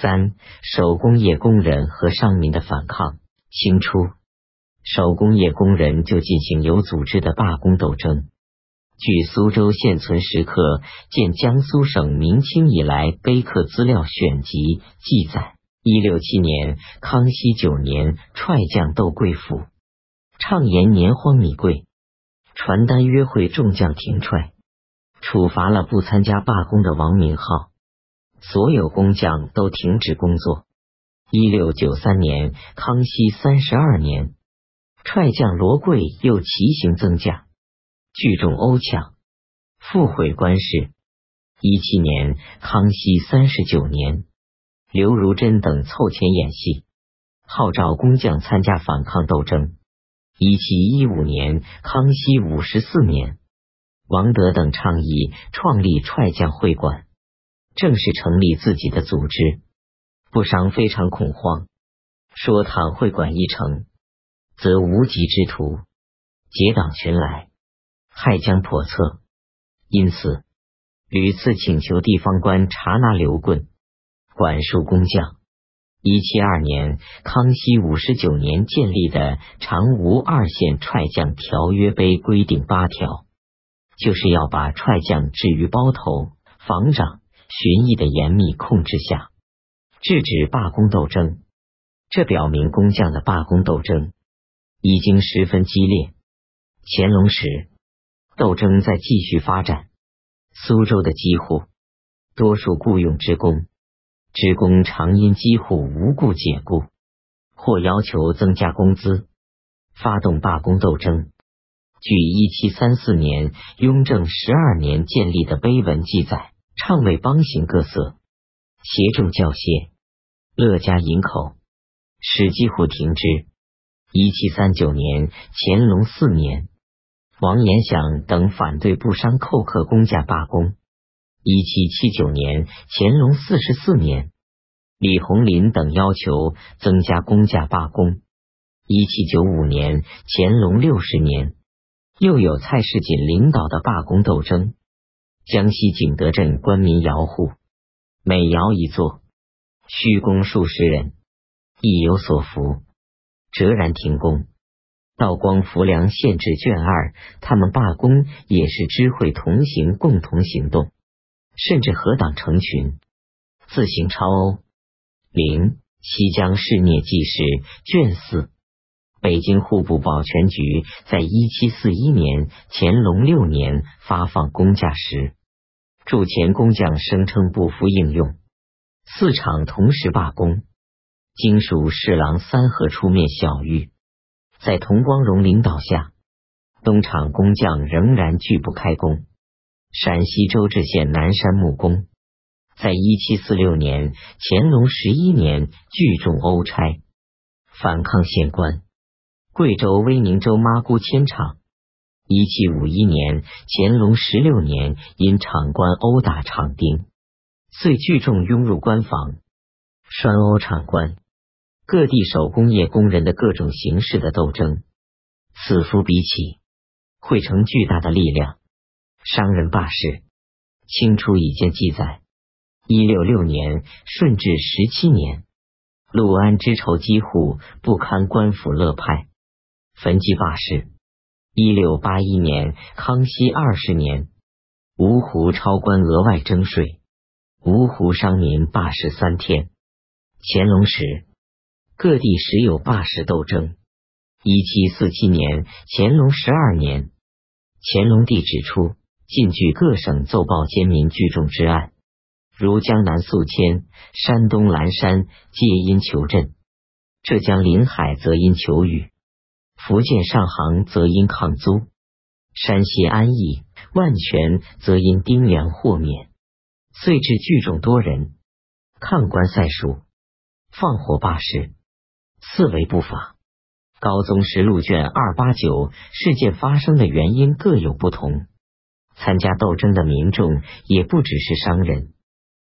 三、手工业工人和商民的反抗。清初，手工业工人就进行有组织的罢工斗争。据苏州现存石刻《见江苏省明清以来碑刻资料选集》记载，一六七年，康熙九年，踹将窦贵府畅言年荒米贵，传单约会众将停踹，处罚了不参加罢工的王明浩。所有工匠都停止工作。一六九三年，康熙三十二年，踹将罗贵又骑行增驾，聚众殴抢，复毁官事。一七年，康熙三十九年，刘如珍等凑钱演戏，号召工匠参加反抗斗争。一七一五年，康熙五十四年，王德等倡议创立踹将会馆。正式成立自己的组织，不商非常恐慌，说倘会馆一成，则无极之徒结党群来，害将叵测。因此，屡次请求地方官查拿流棍，管束工匠。一七二年，康熙五十九年建立的长吴二县踹将条约碑规定八条，就是要把踹将置于包头、房长。巡役的严密控制下，制止罢工斗争。这表明工匠的罢工斗争已经十分激烈。乾隆时，斗争在继续发展。苏州的机户，多数雇佣职工，职工常因机户无故解雇，或要求增加工资，发动罢工斗争。据一七三四年雍正十二年建立的碑文记载。唱为邦行各色，协众教谢，乐家饮口，使几乎停之。一七三九年，乾隆四年，王延祥等反对不商寇克工价罢工。一七七九年，乾隆四十四年，李鸿林等要求增加工价罢工。一七九五年，乾隆六十年，又有蔡世锦领导的罢工斗争。江西景德镇官民窑户，每窑一座，需工数十人，亦有所服，折然停工。道光浮梁县志卷二，他们罢工也是知会同行，共同行动，甚至合党成群，自行超欧。零西江市聂记事卷四，北京户部保全局在一七四一年乾隆六年发放工价时。驻前工匠声称不服应用，四厂同时罢工。经属侍郎三河出面小谕，在童光荣领导下，东厂工匠仍然拒不开工。陕西周至县南山木工，在一七四六年乾隆十一年聚众殴差，反抗县官。贵州威宁州麻姑铅厂。一七五一年，乾隆十六年，因厂官殴打厂丁，遂聚众拥入官房，拴殴厂官。各地手工业工人的各种形式的斗争，此夫彼起，汇成巨大的力量。商人罢市，清初已见记载。一六六年，顺治十七年，陆安之仇几乎不堪官府乐派，焚祭罢市。一六八一年，康熙二十年，芜湖超官额外征税，芜湖商民罢市三天。乾隆时，各地时有罢市斗争。一七四七年，乾隆十二年，乾隆帝指出，近据各省奏报奸民聚众之案，如江南宿迁、山东蓝山，皆因求赈；浙江临海则因求雨。福建上杭则因抗租，山西安邑、万全则因丁粮豁免，遂至聚众多人，抗官塞蜀，放火罢市，四为不法。高宗实录卷二八九，事件发生的原因各有不同，参加斗争的民众也不只是商人。